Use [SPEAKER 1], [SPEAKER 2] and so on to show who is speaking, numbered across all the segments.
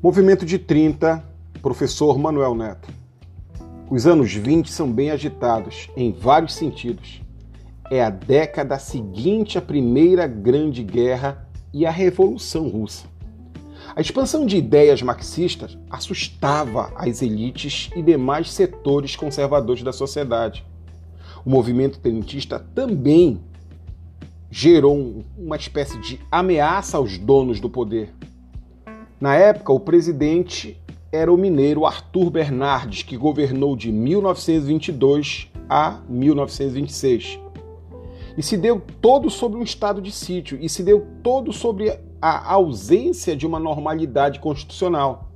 [SPEAKER 1] Movimento de 30, professor Manuel Neto. Os anos 20 são bem agitados, em vários sentidos. É a década seguinte à Primeira Grande Guerra e à Revolução Russa. A expansão de ideias marxistas assustava as elites e demais setores conservadores da sociedade. O movimento tenentista também gerou uma espécie de ameaça aos donos do poder. Na época, o presidente era o mineiro Arthur Bernardes, que governou de 1922 a 1926. E se deu todo sobre um estado de sítio, e se deu todo sobre a ausência de uma normalidade constitucional.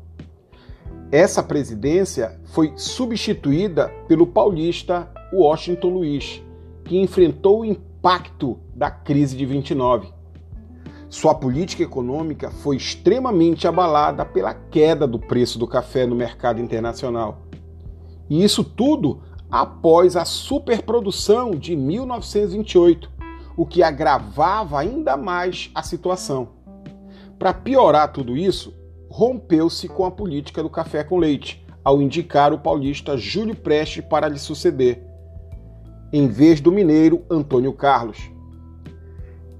[SPEAKER 1] Essa presidência foi substituída pelo paulista Washington Luiz, que enfrentou o impacto da crise de 29. Sua política econômica foi extremamente abalada pela queda do preço do café no mercado internacional. E isso tudo após a superprodução de 1928, o que agravava ainda mais a situação. Para piorar tudo isso, rompeu-se com a política do café com leite, ao indicar o paulista Júlio Preste para lhe suceder, em vez do mineiro Antônio Carlos.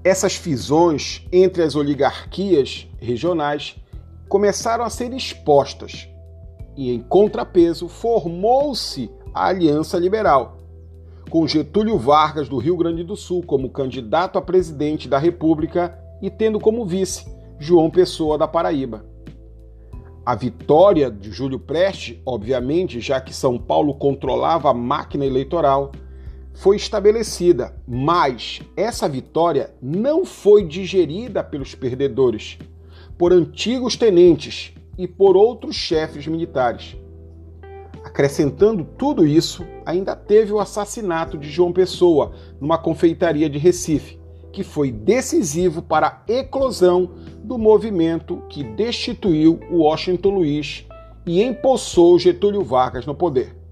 [SPEAKER 1] Essas fisões entre as oligarquias regionais começaram a ser expostas e, em contrapeso, formou-se a Aliança Liberal, com Getúlio Vargas do Rio Grande do Sul como candidato a presidente da República e tendo como vice João Pessoa da Paraíba. A vitória de Júlio Preste, obviamente, já que São Paulo controlava a máquina eleitoral, foi estabelecida, mas essa vitória não foi digerida pelos perdedores, por antigos tenentes e por outros chefes militares. Acrescentando tudo isso, ainda teve o assassinato de João Pessoa numa confeitaria de Recife, que foi decisivo para a eclosão do movimento que destituiu Washington Luiz e empossou Getúlio Vargas no poder.